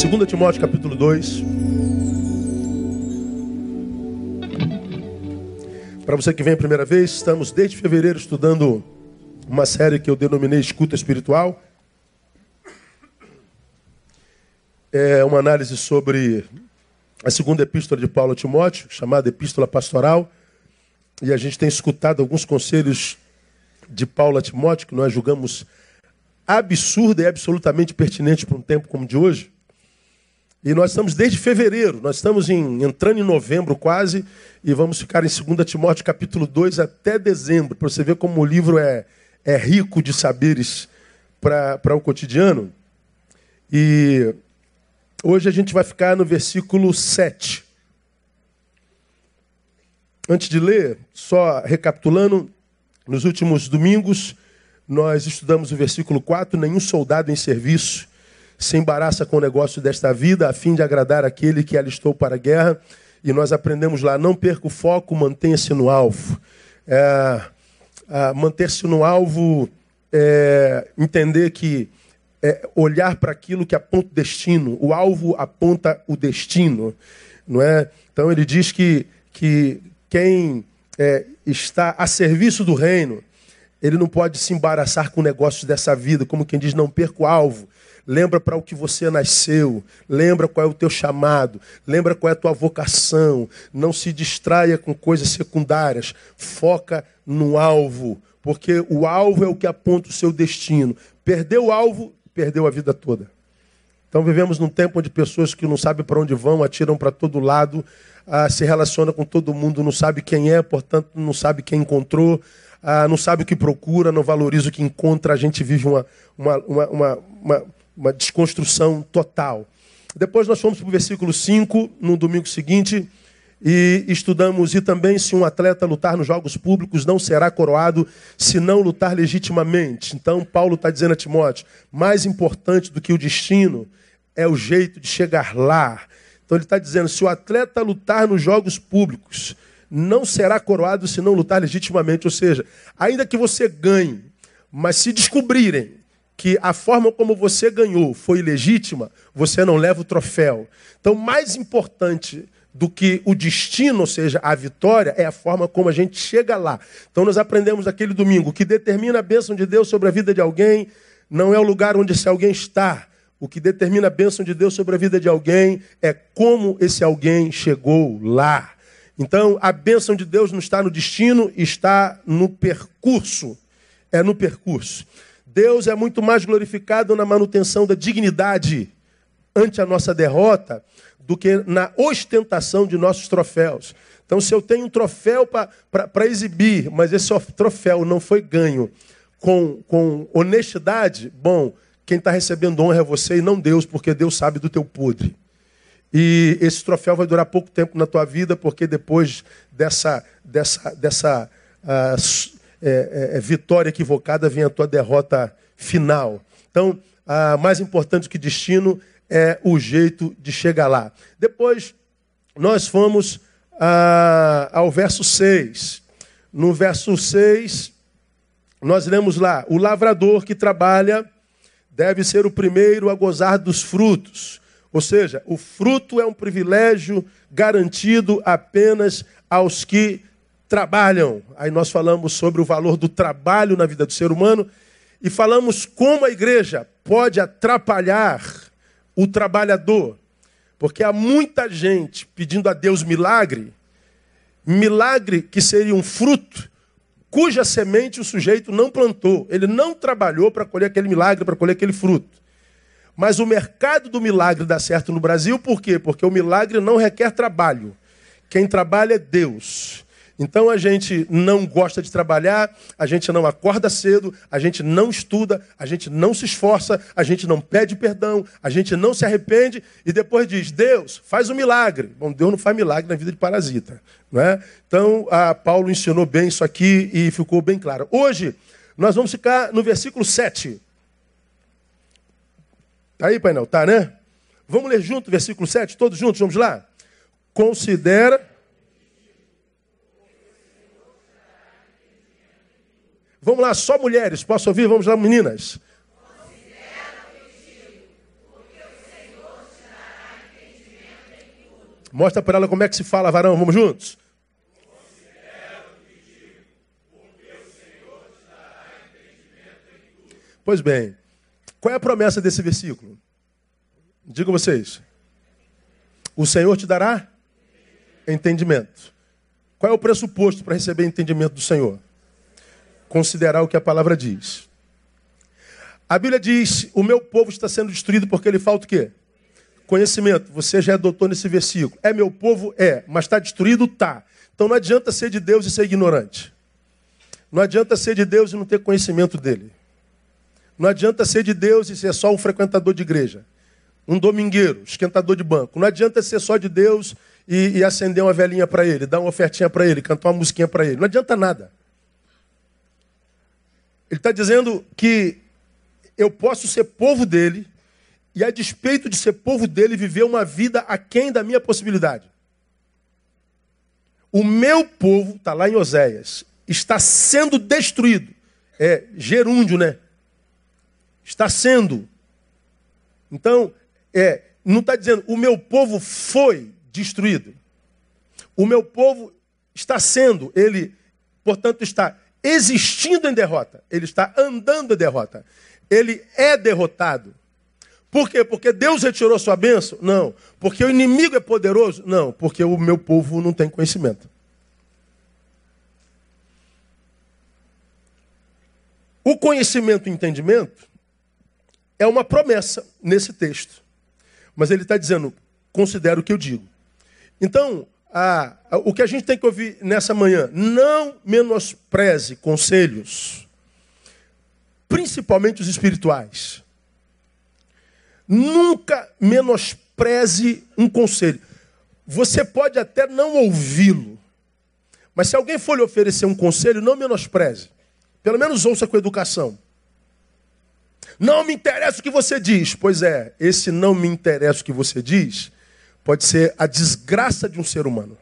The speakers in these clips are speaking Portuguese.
2 Timóteo capítulo 2. Para você que vem a primeira vez, estamos desde fevereiro estudando uma série que eu denominei Escuta Espiritual. É uma análise sobre a segunda epístola de Paulo a Timóteo, chamada Epístola Pastoral. E a gente tem escutado alguns conselhos de Paulo a Timóteo, que nós julgamos absurda e absolutamente pertinente para um tempo como de hoje. E nós estamos desde fevereiro, nós estamos em, entrando em novembro quase, e vamos ficar em 2 Timóteo capítulo 2 até dezembro, para você ver como o livro é, é rico de saberes para o cotidiano. E hoje a gente vai ficar no versículo 7. Antes de ler, só recapitulando, nos últimos domingos nós estudamos o versículo 4: nenhum soldado em serviço se embaraça com o negócio desta vida, a fim de agradar aquele que alistou para a guerra. E nós aprendemos lá: não perca o foco, mantenha-se no alvo. É, Manter-se no alvo é entender que é olhar para aquilo que aponta o destino. O alvo aponta o destino, não é? Então ele diz que, que quem é, está a serviço do reino, ele não pode se embaraçar com negócios dessa vida, como quem diz, não perca o alvo. Lembra para o que você nasceu, lembra qual é o teu chamado, lembra qual é a tua vocação. Não se distraia com coisas secundárias, foca no alvo, porque o alvo é o que aponta o seu destino. Perdeu o alvo, perdeu a vida toda. Então vivemos num tempo onde pessoas que não sabem para onde vão, atiram para todo lado, ah, se relaciona com todo mundo, não sabe quem é, portanto não sabe quem encontrou, ah, não sabe o que procura, não valoriza o que encontra. A gente vive uma, uma, uma, uma uma desconstrução total. Depois nós fomos para o versículo 5, no domingo seguinte, e estudamos, e também se um atleta lutar nos jogos públicos, não será coroado se não lutar legitimamente. Então, Paulo está dizendo a Timóteo: mais importante do que o destino é o jeito de chegar lá. Então, ele está dizendo: se o atleta lutar nos jogos públicos, não será coroado se não lutar legitimamente. Ou seja, ainda que você ganhe, mas se descobrirem que a forma como você ganhou foi legítima, você não leva o troféu. Então, mais importante do que o destino, ou seja, a vitória, é a forma como a gente chega lá. Então, nós aprendemos aquele domingo que determina a bênção de Deus sobre a vida de alguém não é o lugar onde esse alguém está. O que determina a bênção de Deus sobre a vida de alguém é como esse alguém chegou lá. Então, a bênção de Deus não está no destino, está no percurso. É no percurso. Deus é muito mais glorificado na manutenção da dignidade ante a nossa derrota do que na ostentação de nossos troféus. Então, se eu tenho um troféu para exibir, mas esse troféu não foi ganho com, com honestidade, bom, quem está recebendo honra é você e não Deus, porque Deus sabe do teu podre. E esse troféu vai durar pouco tempo na tua vida, porque depois dessa, dessa, dessa uh, é, é, é, vitória equivocada, vem a tua derrota final. Então, a mais importante que destino é o jeito de chegar lá. Depois, nós fomos a, ao verso 6. No verso 6, nós lemos lá: o lavrador que trabalha deve ser o primeiro a gozar dos frutos. Ou seja, o fruto é um privilégio garantido apenas aos que trabalham. Aí nós falamos sobre o valor do trabalho na vida do ser humano e falamos como a igreja pode atrapalhar o trabalhador. Porque há muita gente pedindo a Deus milagre, milagre que seria um fruto cuja semente o sujeito não plantou. Ele não trabalhou para colher aquele milagre, para colher aquele fruto. Mas o mercado do milagre dá certo no Brasil, por quê? Porque o milagre não requer trabalho. Quem trabalha é Deus. Então a gente não gosta de trabalhar, a gente não acorda cedo, a gente não estuda, a gente não se esforça, a gente não pede perdão, a gente não se arrepende e depois diz: Deus, faz um milagre. Bom, Deus não faz milagre na vida de parasita. Não é? Então, Paulo ensinou bem isso aqui e ficou bem claro. Hoje, nós vamos ficar no versículo 7. Tá aí, painel? Tá, né? Vamos ler junto o versículo 7, todos juntos, vamos lá? Considera Vamos lá, só mulheres. Posso ouvir? Vamos lá, meninas. Mostra para ela como é que se fala, varão. Vamos juntos? Pois bem, qual é a promessa desse versículo? Digo vocês. O Senhor te dará entendimento. Qual é o pressuposto para receber entendimento do Senhor? Considerar o que a palavra diz. A Bíblia diz: O meu povo está sendo destruído porque ele falta o quê? Conhecimento. Você já é doutor nesse versículo. É meu povo? É. Mas está destruído? Tá. Então não adianta ser de Deus e ser ignorante. Não adianta ser de Deus e não ter conhecimento dele. Não adianta ser de Deus e ser só um frequentador de igreja. Um domingueiro, esquentador de banco. Não adianta ser só de Deus e, e acender uma velhinha para ele, dar uma ofertinha para ele, cantar uma musiquinha para ele. Não adianta nada. Ele está dizendo que eu posso ser povo dele e, a despeito de ser povo dele, viver uma vida aquém da minha possibilidade. O meu povo, está lá em Oséias, está sendo destruído. É gerúndio, né? Está sendo. Então, é, não está dizendo o meu povo foi destruído. O meu povo está sendo, ele, portanto, está existindo em derrota. Ele está andando em derrota. Ele é derrotado. Por quê? Porque Deus retirou sua bênção? Não. Porque o inimigo é poderoso? Não. Porque o meu povo não tem conhecimento. O conhecimento e entendimento é uma promessa nesse texto. Mas ele está dizendo, considera o que eu digo. Então, a, a, o que a gente tem que ouvir nessa manhã, não menospreze conselhos, principalmente os espirituais. Nunca menospreze um conselho. Você pode até não ouvi-lo, mas se alguém for lhe oferecer um conselho, não menospreze. Pelo menos ouça com educação. Não me interessa o que você diz. Pois é, esse não me interessa o que você diz pode ser a desgraça de um ser humano.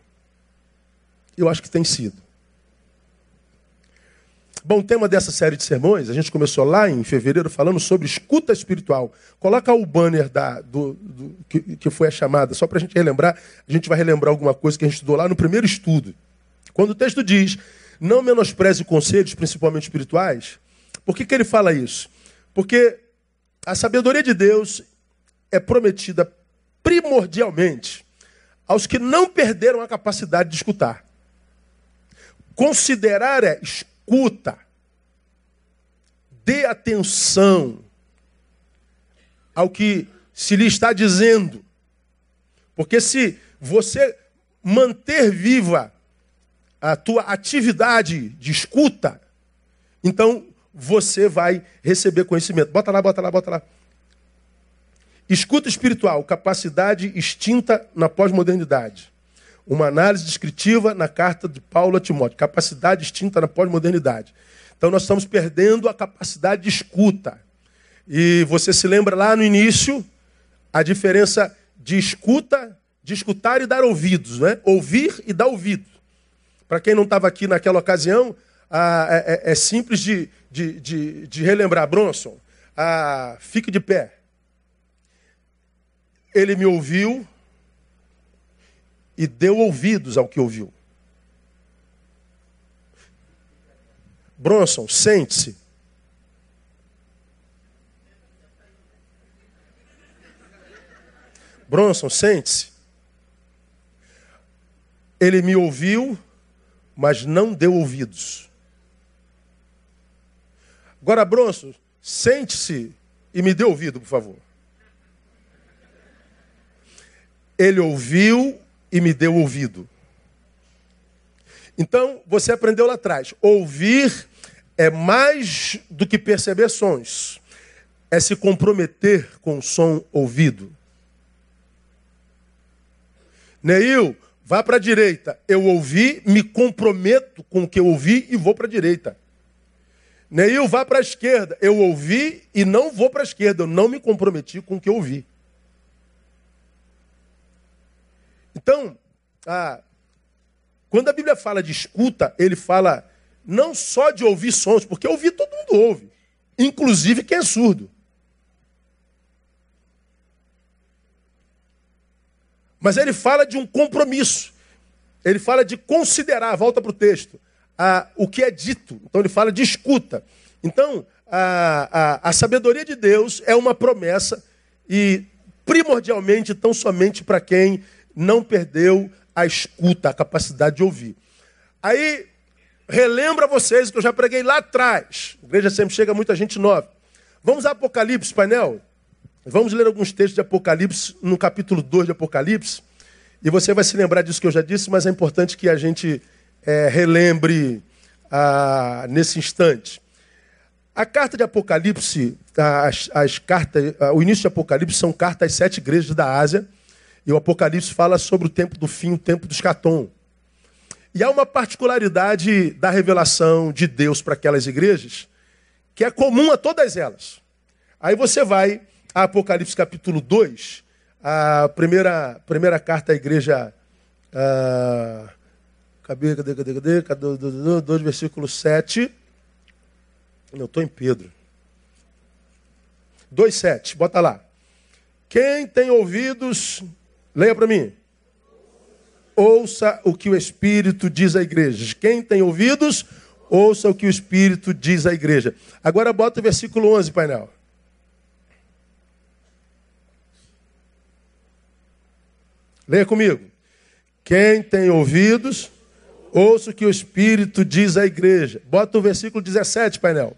Eu acho que tem sido. Bom, o tema dessa série de sermões, a gente começou lá em fevereiro falando sobre escuta espiritual. Coloca o banner da, do, do que, que, foi a chamada, só para a gente relembrar. A gente vai relembrar alguma coisa que a gente estudou lá no primeiro estudo. Quando o texto diz, não menospreze conselhos, principalmente espirituais, por que, que ele fala isso? Porque a sabedoria de Deus é prometida primordialmente aos que não perderam a capacidade de escutar. Considerar é escuta, dê atenção ao que se lhe está dizendo. Porque se você manter viva a tua atividade de escuta, então você vai receber conhecimento. Bota lá, bota lá, bota lá. Escuta espiritual, capacidade extinta na pós-modernidade. Uma análise descritiva na carta de Paulo a Timóteo. Capacidade extinta na pós-modernidade. Então nós estamos perdendo a capacidade de escuta. E você se lembra lá no início a diferença de escuta, de escutar e dar ouvidos, né? Ouvir e dar ouvido. Para quem não estava aqui naquela ocasião, ah, é, é, simples de, de, de, de relembrar. Bronson, ah, fique de pé. Ele me ouviu e deu ouvidos ao que ouviu. Bronson, sente-se. Bronson, sente-se. Ele me ouviu, mas não deu ouvidos. Agora, Bronson, sente-se e me dê ouvido, por favor. Ele ouviu e me deu ouvido. Então, você aprendeu lá atrás. Ouvir é mais do que perceber sons. É se comprometer com o som ouvido. Neil, vá para a direita. Eu ouvi, me comprometo com o que eu ouvi e vou para a direita. Neil, vá para a esquerda. Eu ouvi e não vou para a esquerda. Eu não me comprometi com o que eu ouvi. Então, quando a Bíblia fala de escuta, ele fala não só de ouvir sons, porque ouvir todo mundo ouve, inclusive quem é surdo. Mas ele fala de um compromisso. Ele fala de considerar, volta para o texto, a, o que é dito. Então ele fala de escuta. Então, a, a, a sabedoria de Deus é uma promessa e primordialmente, tão somente para quem não perdeu a escuta, a capacidade de ouvir. Aí, relembra vocês que eu já preguei lá atrás. A igreja sempre chega muita gente nova. Vamos a Apocalipse, painel? Vamos ler alguns textos de Apocalipse, no capítulo 2 de Apocalipse. E você vai se lembrar disso que eu já disse, mas é importante que a gente é, relembre ah, nesse instante. A carta de Apocalipse, as, as cartas, o início de Apocalipse são cartas às sete igrejas da Ásia. E o Apocalipse fala sobre o tempo do fim, o tempo do escatom. E há uma particularidade da revelação de Deus para aquelas igrejas que é comum a todas elas. Aí você vai a Apocalipse capítulo 2, a primeira, primeira carta à igreja. Uh, cadê, cadê, cadê, cadê? cadê 2, versículo 7. Eu estou em Pedro. 2,7, bota lá. Quem tem ouvidos, leia para mim. Ouça o que o Espírito diz à igreja. Quem tem ouvidos, ouça o que o Espírito diz à igreja. Agora bota o versículo 11, painel. Leia comigo. Quem tem ouvidos, ouça o que o Espírito diz à igreja. Bota o versículo 17, painel.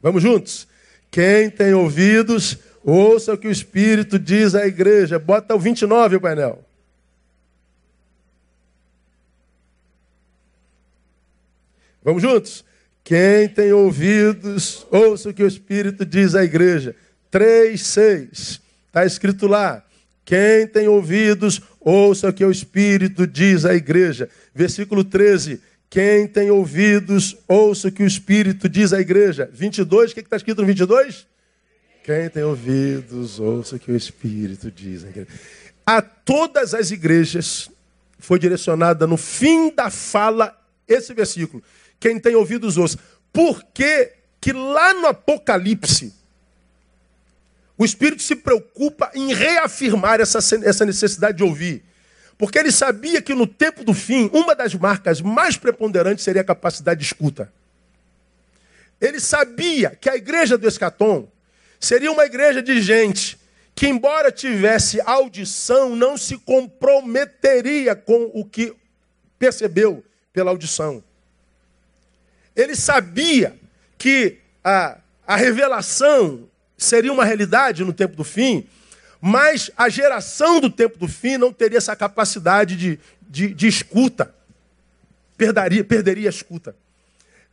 Vamos juntos? Quem tem ouvidos, ouça o que o Espírito diz à igreja. Bota o 29, o painel. Vamos juntos? Quem tem ouvidos, ouça o que o Espírito diz à igreja. 3, 6. Está escrito lá. Quem tem ouvidos, ouça o que o Espírito diz à igreja. Versículo 13. Quem tem ouvidos, ouça o que o Espírito diz à igreja. 22, o que está escrito no 22? Quem tem ouvidos, ouça o que o Espírito diz à igreja. A todas as igrejas foi direcionada no fim da fala esse versículo. Quem tem ouvidos, ouça. Por que, que lá no Apocalipse o Espírito se preocupa em reafirmar essa, essa necessidade de ouvir? Porque ele sabia que no tempo do fim, uma das marcas mais preponderantes seria a capacidade de escuta. Ele sabia que a igreja do Escatom seria uma igreja de gente que, embora tivesse audição, não se comprometeria com o que percebeu pela audição. Ele sabia que a, a revelação seria uma realidade no tempo do fim, mas a geração do tempo do fim não teria essa capacidade de, de, de escuta. Perderia, perderia a escuta.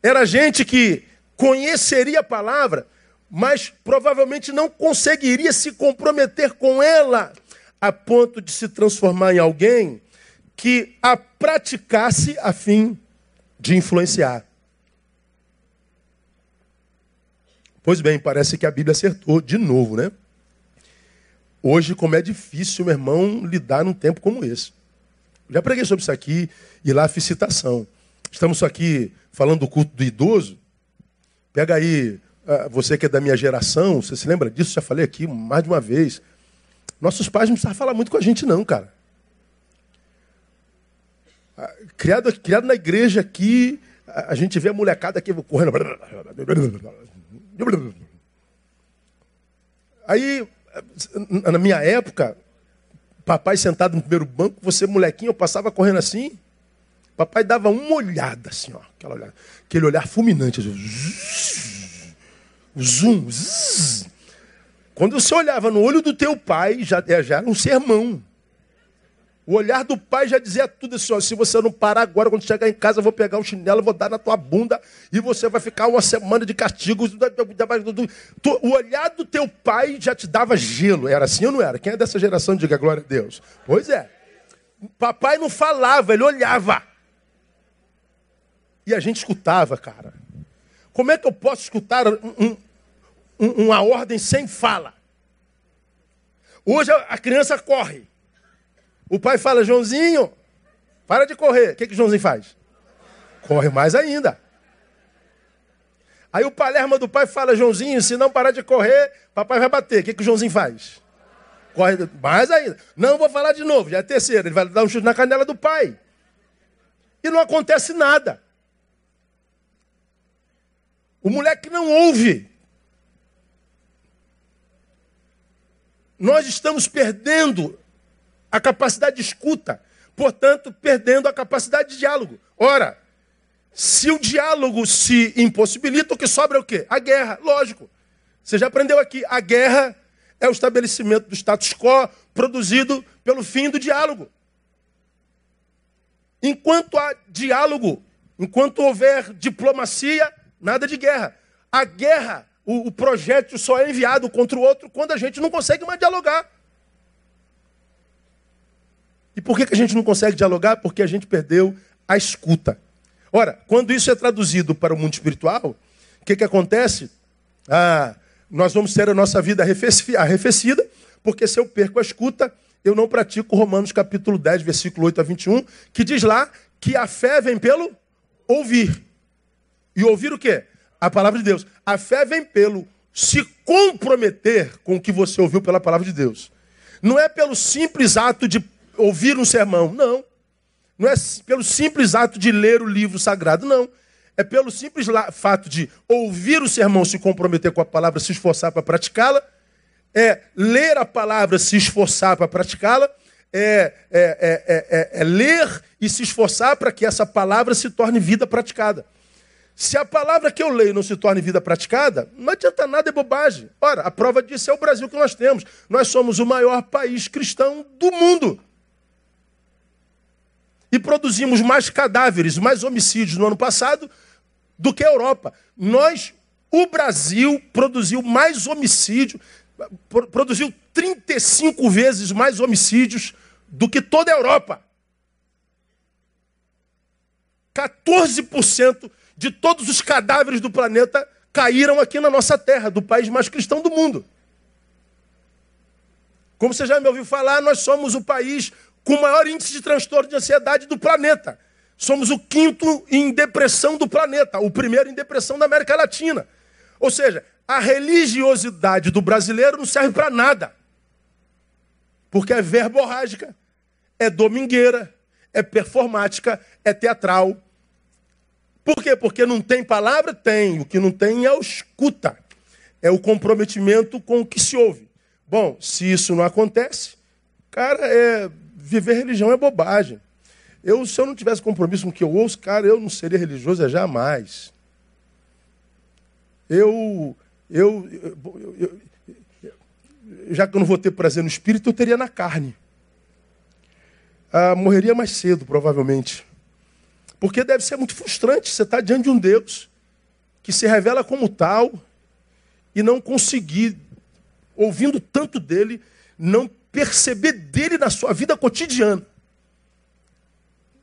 Era gente que conheceria a palavra, mas provavelmente não conseguiria se comprometer com ela a ponto de se transformar em alguém que a praticasse a fim de influenciar. Pois bem, parece que a Bíblia acertou de novo, né? Hoje, como é difícil, meu irmão, lidar num tempo como esse. Já preguei sobre isso aqui e lá fiz citação. Estamos aqui falando do culto do idoso. Pega aí, ah, você que é da minha geração, você se lembra disso? Já falei aqui mais de uma vez. Nossos pais não precisavam falar muito com a gente, não, cara. Ah, criado, criado na igreja aqui, a gente vê a molecada aqui correndo. Aí na minha época, papai sentado no primeiro banco, você molequinho, eu passava correndo assim. Papai dava uma olhada assim, ó, aquela olhada, aquele olhar fulminante. Assim, zoom, zzz. Quando você olhava no olho do teu pai, já, é, já era um sermão. O olhar do pai já dizia tudo assim: ó, se você não parar agora, quando chegar em casa, eu vou pegar um chinelo, vou dar na tua bunda e você vai ficar uma semana de castigo. O olhar do teu pai já te dava gelo. Era assim ou não era? Quem é dessa geração diga glória a Deus? Pois é. Papai não falava, ele olhava. E a gente escutava, cara. Como é que eu posso escutar um, um, uma ordem sem fala? Hoje a criança corre. O pai fala, Joãozinho, para de correr. O que, que Joãozinho faz? Corre mais ainda. Aí o palerma do pai fala, Joãozinho, se não parar de correr, papai vai bater. O que, que o Joãozinho faz? Corre mais ainda. Não vou falar de novo, já é a terceira. Ele vai dar um chute na canela do pai. E não acontece nada. O moleque não ouve. Nós estamos perdendo a capacidade de escuta, portanto, perdendo a capacidade de diálogo. Ora, se o diálogo se impossibilita, o que sobra é o quê? A guerra, lógico. Você já aprendeu aqui, a guerra é o estabelecimento do status quo produzido pelo fim do diálogo. Enquanto há diálogo, enquanto houver diplomacia, nada de guerra. A guerra, o, o só é enviado contra o outro quando a gente não consegue mais dialogar. E por que, que a gente não consegue dialogar? Porque a gente perdeu a escuta. Ora, quando isso é traduzido para o mundo espiritual, o que, que acontece? Ah, nós vamos ter a nossa vida arrefecida, porque se eu perco a escuta, eu não pratico Romanos capítulo 10, versículo 8 a 21, que diz lá que a fé vem pelo ouvir. E ouvir o quê? A palavra de Deus. A fé vem pelo se comprometer com o que você ouviu pela palavra de Deus. Não é pelo simples ato de ouvir um sermão, não. Não é pelo simples ato de ler o livro sagrado, não. É pelo simples fato de ouvir o sermão, se comprometer com a palavra, se esforçar para praticá-la. É ler a palavra, se esforçar para praticá-la. É, é, é, é, ler e se esforçar para que essa palavra se torne vida praticada. Se a palavra que eu leio não se torne vida praticada, não adianta nada, é bobagem. Ora, a prova disso é o Brasil que nós temos. Nós somos o maior país cristão do mundo e produzimos mais cadáveres, mais homicídios no ano passado do que a Europa. Nós, o Brasil, produziu mais homicídio, produziu 35 vezes mais homicídios do que toda a Europa. 14% de todos os cadáveres do planeta caíram aqui na nossa terra, do país mais cristão do mundo. Como você já me ouviu falar, nós somos o país com o maior índice de transtorno de ansiedade do planeta. Somos o quinto em depressão do planeta, o primeiro em depressão da América Latina. Ou seja, a religiosidade do brasileiro não serve para nada. Porque é verborrágica, é domingueira, é performática, é teatral. Por quê? Porque não tem palavra? Tem. O que não tem é o escuta. É o comprometimento com o que se ouve. Bom, se isso não acontece, cara, é viver religião é bobagem. Eu, se eu não tivesse compromisso com o que eu ouço, cara, eu não seria religioso é jamais. Eu, eu, eu, eu, já que eu não vou ter prazer no espírito, eu teria na carne. Ah, morreria mais cedo, provavelmente. Porque deve ser muito frustrante você estar diante de um Deus que se revela como tal e não conseguir, ouvindo tanto dele, não perceber dele na sua vida cotidiana.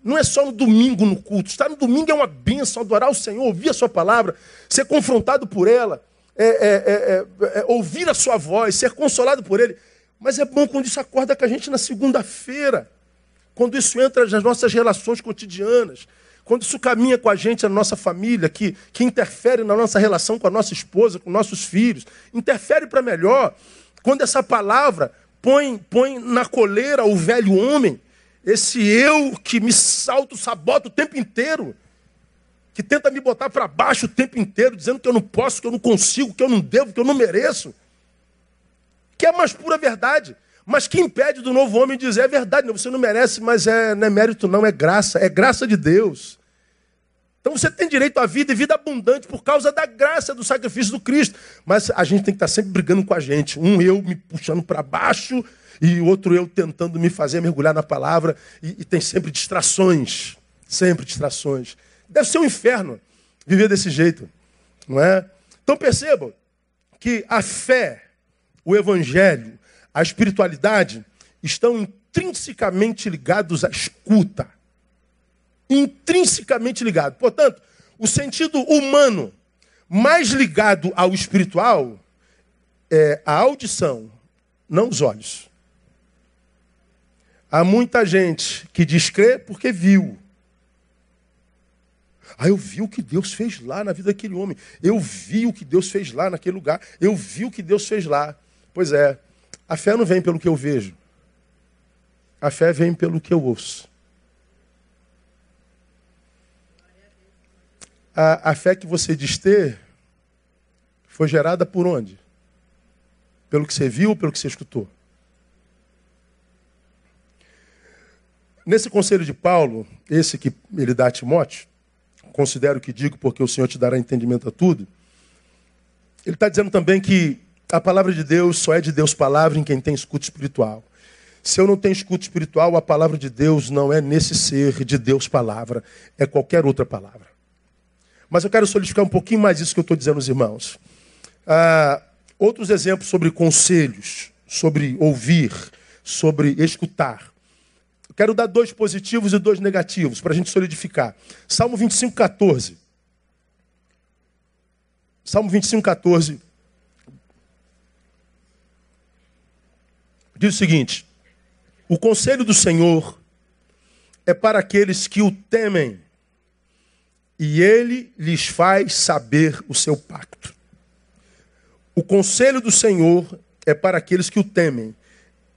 Não é só no domingo no culto. Estar no domingo é uma bênção, adorar o Senhor, ouvir a sua palavra, ser confrontado por ela, é, é, é, é, ouvir a sua voz, ser consolado por ele. Mas é bom quando isso acorda com a gente na segunda-feira, quando isso entra nas nossas relações cotidianas, quando isso caminha com a gente, na nossa família, que, que interfere na nossa relação com a nossa esposa, com nossos filhos, interfere para melhor. Quando essa palavra põe, põe na coleira o velho homem, esse eu que me salto, sabota o tempo inteiro, que tenta me botar para baixo o tempo inteiro, dizendo que eu não posso, que eu não consigo, que eu não devo, que eu não mereço. Que é a mais pura verdade. Mas que impede do novo homem dizer é verdade, você não merece, mas é, não é mérito, não, é graça, é graça de Deus. Então você tem direito à vida e vida abundante por causa da graça do sacrifício do Cristo. Mas a gente tem que estar sempre brigando com a gente. Um eu me puxando para baixo e outro eu tentando me fazer mergulhar na palavra. E, e, tem sempre distrações. Sempre distrações. Deve ser um inferno viver desse jeito. Não é? Então percebam que a fé, o evangelho, a espiritualidade estão intrinsecamente ligados à escuta intrinsecamente ligado. Portanto, o sentido humano mais ligado ao espiritual é a audição, não os olhos. Há muita gente que diz crer porque viu. Ah, eu vi o que Deus fez lá na vida daquele homem. Eu vi o que Deus fez lá naquele lugar. Eu vi o que Deus fez lá. Pois é, a fé não vem pelo que eu vejo. A fé vem pelo que eu ouço. A, a fé que você diz ter foi gerada por onde? Pelo que você viu, pelo que você escutou. Nesse conselho de Paulo, esse que ele dá a Timóteo, considero que digo porque o Senhor te dará entendimento a tudo. Ele está dizendo também que a palavra de Deus só é de Deus palavra em quem tem escuta espiritual. Se eu não tenho escuta espiritual, a palavra de Deus não é nesse ser de Deus palavra, é qualquer outra palavra. Mas eu quero solidificar um pouquinho mais isso que eu estou dizendo aos irmãos. Ah, outros exemplos sobre conselhos, sobre ouvir, sobre escutar. Eu quero dar dois positivos e dois negativos para a gente solidificar. Salmo 25, 14. Salmo 25, 14. Diz o seguinte: O conselho do Senhor é para aqueles que o temem, e ele lhes faz saber o seu pacto. O conselho do Senhor é para aqueles que o temem,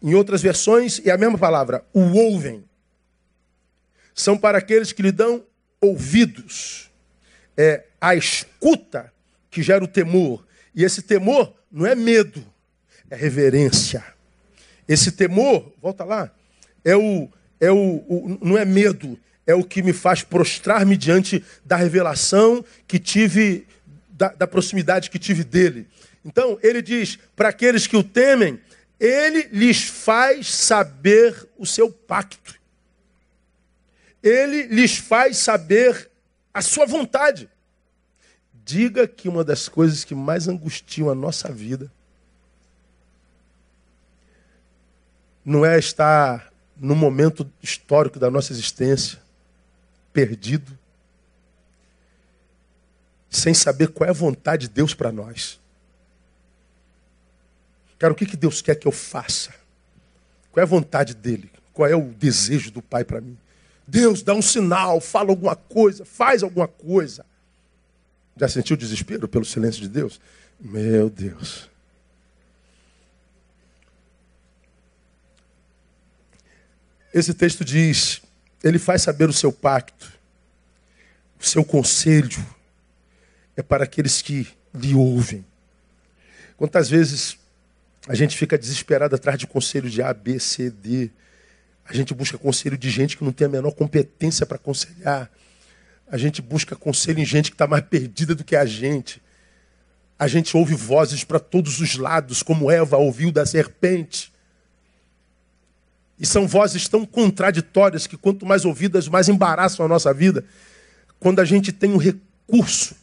em outras versões, é a mesma palavra, o ouvem. São para aqueles que lhe dão ouvidos. É a escuta que gera o temor. E esse temor não é medo, é reverência. Esse temor, volta lá, é o, é o, o não é medo, é o que me faz prostrar-me diante da revelação que tive, da, da proximidade que tive dele. Então, ele diz: para aqueles que o temem, ele lhes faz saber o seu pacto. Ele lhes faz saber a sua vontade. Diga que uma das coisas que mais angustiam a nossa vida não é estar no momento histórico da nossa existência, perdido, sem saber qual é a vontade de Deus para nós. Cara, o que, que Deus quer que eu faça? Qual é a vontade dele? Qual é o desejo do Pai para mim? Deus, dá um sinal, fala alguma coisa, faz alguma coisa. Já sentiu desespero pelo silêncio de Deus? Meu Deus. Esse texto diz: Ele faz saber o seu pacto, o seu conselho, é para aqueles que lhe ouvem. Quantas vezes a gente fica desesperado atrás de conselho de A, B, C, D. A gente busca conselho de gente que não tem a menor competência para aconselhar. A gente busca conselho em gente que está mais perdida do que a gente. A gente ouve vozes para todos os lados, como Eva ouviu da serpente. E são vozes tão contraditórias que, quanto mais ouvidas, mais embaraçam a nossa vida. Quando a gente tem o recurso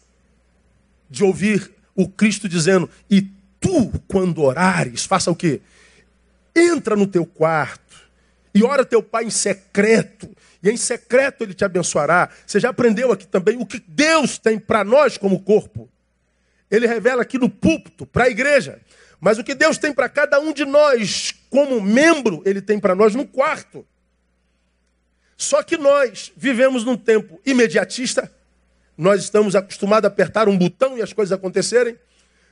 de ouvir o Cristo dizendo: E tu, quando orares, faça o quê? Entra no teu quarto e ora teu pai em secreto. E em secreto ele te abençoará. Você já aprendeu aqui também o que Deus tem para nós como corpo. Ele revela aqui no púlpito, para a igreja. Mas o que Deus tem para cada um de nós, como membro, ele tem para nós no quarto. Só que nós vivemos num tempo imediatista. Nós estamos acostumados a apertar um botão e as coisas acontecerem.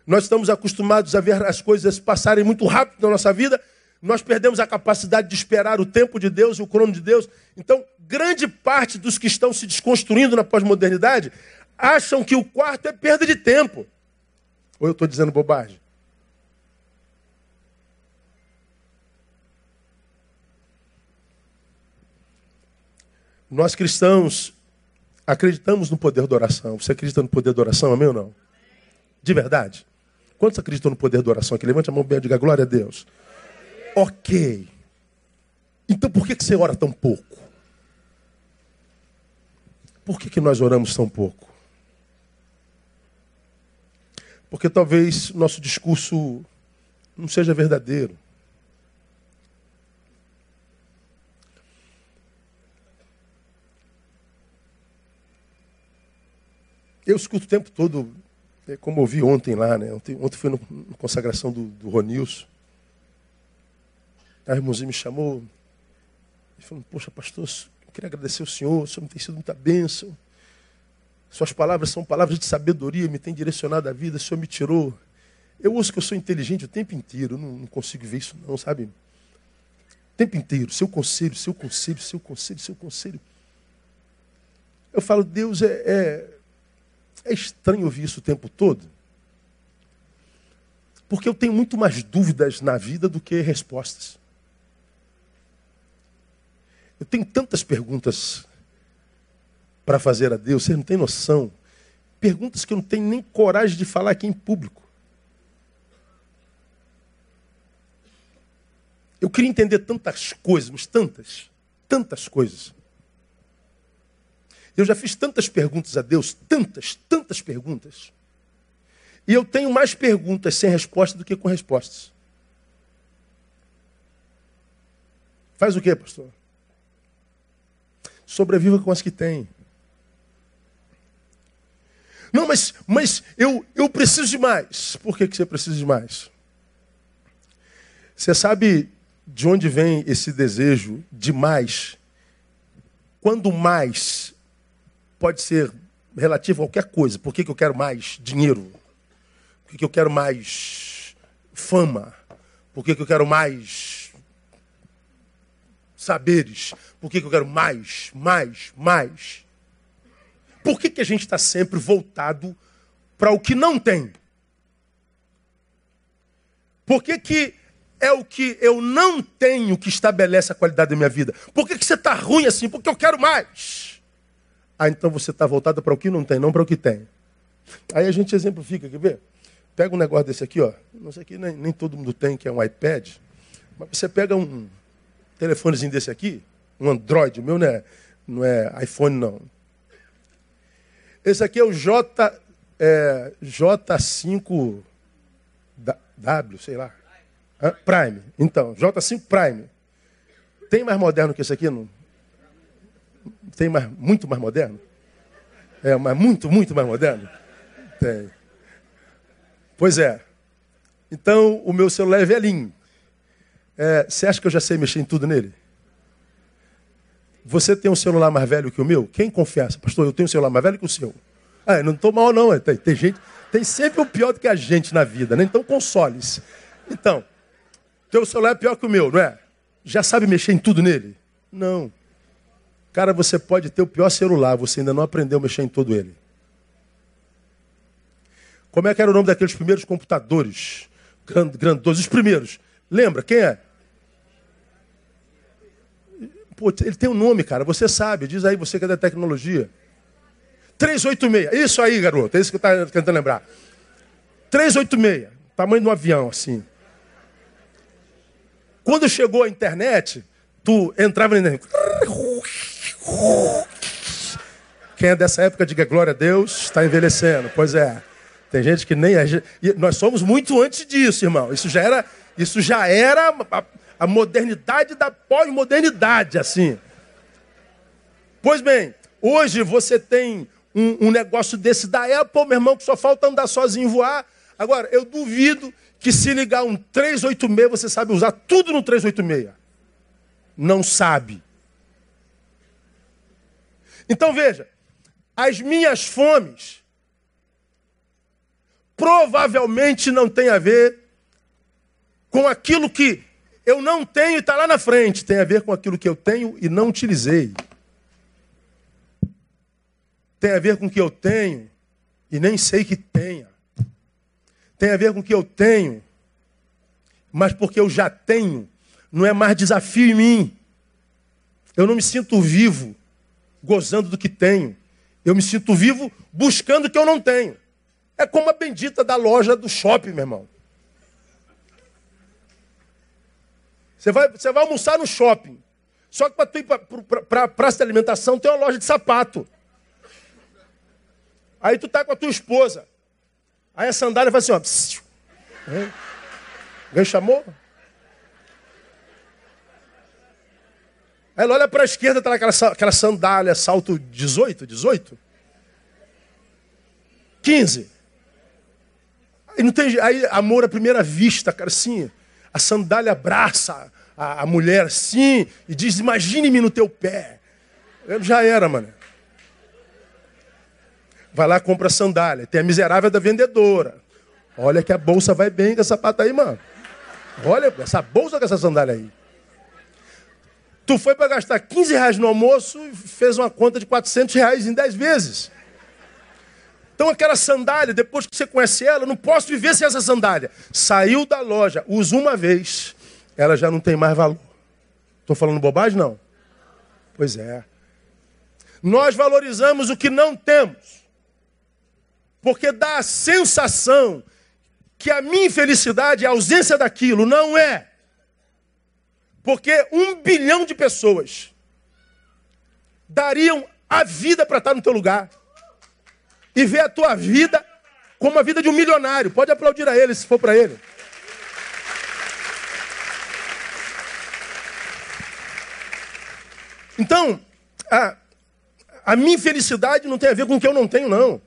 Nós estamos acostumados a ver as coisas passarem muito rápido na nossa vida. Nós perdemos a capacidade de esperar o tempo de Deus e o crono de Deus. Então, grande parte dos que estão se desconstruindo na pós-modernidade acham que o quarto é perda de tempo. Ou eu estou dizendo bobagem? Nós cristãos acreditamos no poder da oração. Você acredita no poder da oração, amém ou não? De verdade? Quantos acreditam no poder da oração aqui? Levante a mão e diga glória a Deus. Ok. Então por que, que você ora tão pouco? Por que, que nós oramos tão pouco? Porque talvez nosso discurso não seja verdadeiro. Eu escuto o tempo todo é como ouvi ontem lá, né? Ontem, ontem foi na consagração do, do Ronilson. A irmãzinha me chamou e falou, poxa, pastor, eu queria agradecer ao senhor, o senhor me tem sido muita bênção. Suas palavras são palavras de sabedoria, me tem direcionado a vida, o Senhor me tirou. Eu ouço que eu sou inteligente o tempo inteiro, não, não consigo ver isso não, sabe? O tempo inteiro, seu conselho, seu conselho, seu conselho, seu conselho. Eu falo, Deus, é, é, é estranho ouvir isso o tempo todo. Porque eu tenho muito mais dúvidas na vida do que respostas. Eu tenho tantas perguntas para fazer a Deus, você não tem noção. Perguntas que eu não tenho nem coragem de falar aqui em público. Eu queria entender tantas coisas, mas tantas, tantas coisas. Eu já fiz tantas perguntas a Deus, tantas, tantas perguntas. E eu tenho mais perguntas sem resposta do que com respostas. Faz o quê, pastor? Sobreviva com as que tem. Não, mas, mas eu, eu preciso de mais. Por que, que você precisa de mais? Você sabe de onde vem esse desejo de mais? Quando mais pode ser relativo a qualquer coisa. Por que, que eu quero mais dinheiro? Por que, que eu quero mais fama? Por que, que eu quero mais saberes? Por que, que eu quero mais, mais, mais? Por que, que a gente está sempre voltado para o que não tem? Por que, que é o que eu não tenho que estabelece a qualidade da minha vida? Por que, que você está ruim assim? Porque eu quero mais. Ah, então você está voltado para o que não tem, não para o que tem. Aí a gente exemplifica, quer ver? Pega um negócio desse aqui, ó. Não sei que nem, nem todo mundo tem, que é um iPad. Mas você pega um telefonezinho desse aqui, um Android, o meu não é, não é iPhone, não. Esse aqui é o J, é, J5W, sei lá. Prime. Então, J5 Prime. Tem mais moderno que esse aqui? Não? Tem mais, muito mais moderno? É, mas muito, muito mais moderno? Tem. Pois é. Então, o meu celular é velhinho. É, você acha que eu já sei mexer em tudo nele? Você tem um celular mais velho que o meu? Quem confessa? Pastor, eu tenho um celular mais velho que o seu. Ah, não estou mal não. Tem, tem, gente, tem sempre o pior do que a gente na vida, né? Então console-se. Então, teu celular é pior que o meu, não é? Já sabe mexer em tudo nele? Não. Cara, você pode ter o pior celular, você ainda não aprendeu a mexer em todo ele. Como é que era o nome daqueles primeiros computadores? Grandosos, os primeiros. Lembra? Quem é? Pô, ele tem um nome, cara. Você sabe. Diz aí, você que é da tecnologia. 386. Isso aí, garoto. É isso que eu estava tentando lembrar. 386. Tamanho de um avião, assim. Quando chegou a internet, tu entrava na Quem é dessa época, diga glória a Deus, está envelhecendo. Pois é. Tem gente que nem a nós somos muito antes disso, irmão. Isso já era, isso já era a modernidade da pós-modernidade, assim. Pois bem, hoje você tem um, um, negócio desse da Apple, meu irmão, que só falta andar sozinho voar. Agora, eu duvido que se ligar um 386, você sabe usar tudo no 386. Não sabe. Então veja, as minhas fomes provavelmente não têm a ver com aquilo que eu não tenho e está lá na frente. Tem a ver com aquilo que eu tenho e não utilizei. Tem a ver com o que eu tenho e nem sei que tenha. Tem a ver com o que eu tenho, mas porque eu já tenho, não é mais desafio em mim. Eu não me sinto vivo gozando do que tenho. Eu me sinto vivo buscando o que eu não tenho. É como a bendita da loja do shopping, meu irmão. Você vai, você vai almoçar no shopping. Só que para tu ir para a praça de alimentação tem uma loja de sapato. Aí tu tá com a tua esposa. Aí a sandália faz assim, ó. Alguém chamou? Ela olha para a esquerda, tá aquela, aquela sandália, salto 18, 18? 15. Aí não tem aí amor à primeira vista, cara, assim. A sandália abraça a, a mulher assim e diz: Imagine-me no teu pé. Já era, mano. Vai lá, compra sandália. Tem a miserável da vendedora. Olha que a bolsa vai bem com essa pata aí, mano. Olha essa bolsa com essa sandália aí. Tu foi para gastar 15 reais no almoço e fez uma conta de 400 reais em 10 vezes. Então aquela sandália, depois que você conhece ela, não posso viver sem essa sandália. Saiu da loja, usa uma vez, ela já não tem mais valor. Estou falando bobagem? Não. Pois é. Nós valorizamos o que não temos. Porque dá a sensação que a minha infelicidade é a ausência daquilo. Não é. Porque um bilhão de pessoas dariam a vida para estar no teu lugar. E ver a tua vida como a vida de um milionário. Pode aplaudir a ele se for para ele. Então, a, a minha infelicidade não tem a ver com o que eu não tenho, não.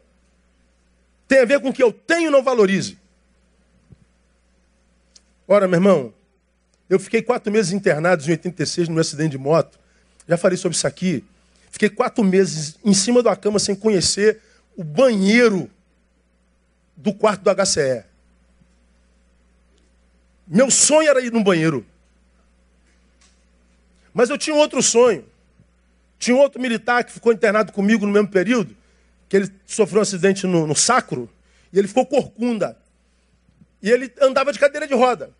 Tem a ver com o que eu tenho e não valorize. Ora, meu irmão, eu fiquei quatro meses internado em 86 num acidente de moto. Já falei sobre isso aqui. Fiquei quatro meses em cima da cama sem conhecer o banheiro do quarto do HCE. Meu sonho era ir no banheiro. Mas eu tinha outro sonho. Tinha outro militar que ficou internado comigo no mesmo período, que ele sofreu um acidente no, no sacro, e ele ficou corcunda. E ele andava de cadeira de roda.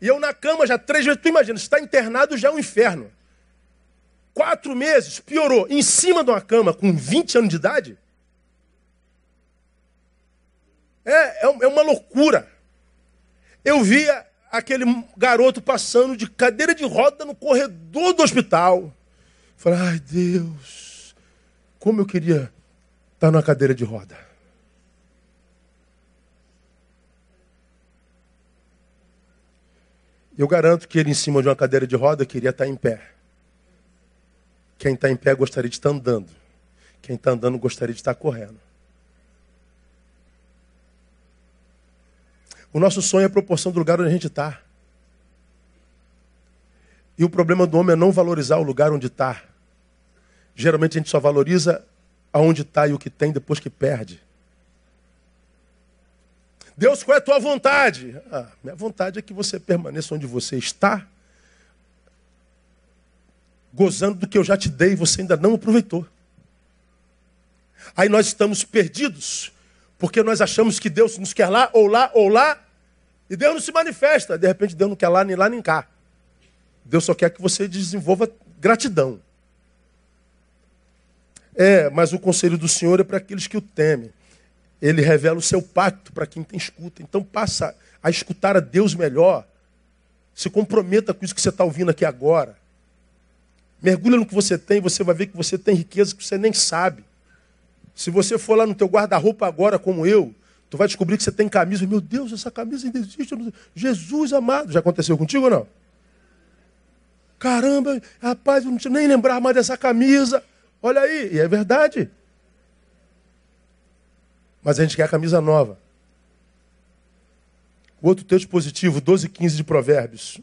E eu na cama já três vezes. Tu imagina, está internado já é um inferno. Quatro meses, piorou. Em cima de uma cama, com 20 anos de idade. É, é, é uma loucura. Eu via aquele garoto passando de cadeira de roda no corredor do hospital. Falei, ai Deus, como eu queria estar na cadeira de roda. Eu garanto que ele, em cima de uma cadeira de roda, queria estar em pé. Quem está em pé gostaria de estar andando. Quem está andando gostaria de estar correndo. O nosso sonho é a proporção do lugar onde a gente está. E o problema do homem é não valorizar o lugar onde está. Geralmente a gente só valoriza aonde está e o que tem depois que perde. Deus, qual é a tua vontade? Ah, minha vontade é que você permaneça onde você está, gozando do que eu já te dei e você ainda não aproveitou. Aí nós estamos perdidos, porque nós achamos que Deus nos quer lá, ou lá, ou lá, e Deus não se manifesta. De repente Deus não quer lá, nem lá, nem cá. Deus só quer que você desenvolva gratidão. É, mas o conselho do Senhor é para aqueles que o temem. Ele revela o seu pacto para quem tem escuta. Então passa a escutar a Deus melhor. Se comprometa com isso que você está ouvindo aqui agora. Mergulha no que você tem, você vai ver que você tem riqueza que você nem sabe. Se você for lá no teu guarda-roupa agora, como eu, tu vai descobrir que você tem camisa. Meu Deus, essa camisa ainda existe. Jesus amado. Já aconteceu contigo ou não? Caramba, rapaz, eu não nem lembrar mais dessa camisa. Olha aí, e é verdade. Mas a gente quer a camisa nova. O outro texto positivo, 12 15 de Provérbios.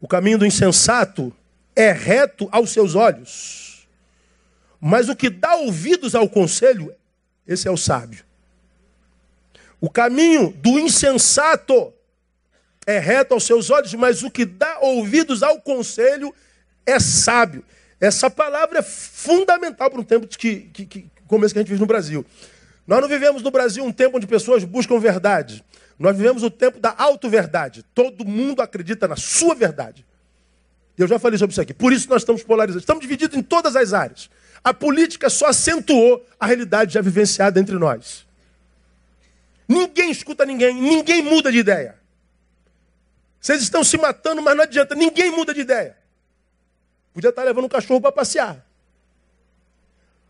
O caminho do insensato é reto aos seus olhos, mas o que dá ouvidos ao conselho, esse é o sábio. O caminho do insensato é reto aos seus olhos, mas o que dá ouvidos ao conselho é sábio. Essa palavra é fundamental para um tempo que, que, que, como esse que a gente vive no Brasil. Nós não vivemos no Brasil um tempo onde pessoas buscam verdade. Nós vivemos o tempo da auto-verdade. Todo mundo acredita na sua verdade. Eu já falei sobre isso aqui. Por isso nós estamos polarizados. Estamos divididos em todas as áreas. A política só acentuou a realidade já vivenciada entre nós. Ninguém escuta ninguém, ninguém muda de ideia. Vocês estão se matando, mas não adianta, ninguém muda de ideia. Podia estar levando um cachorro para passear.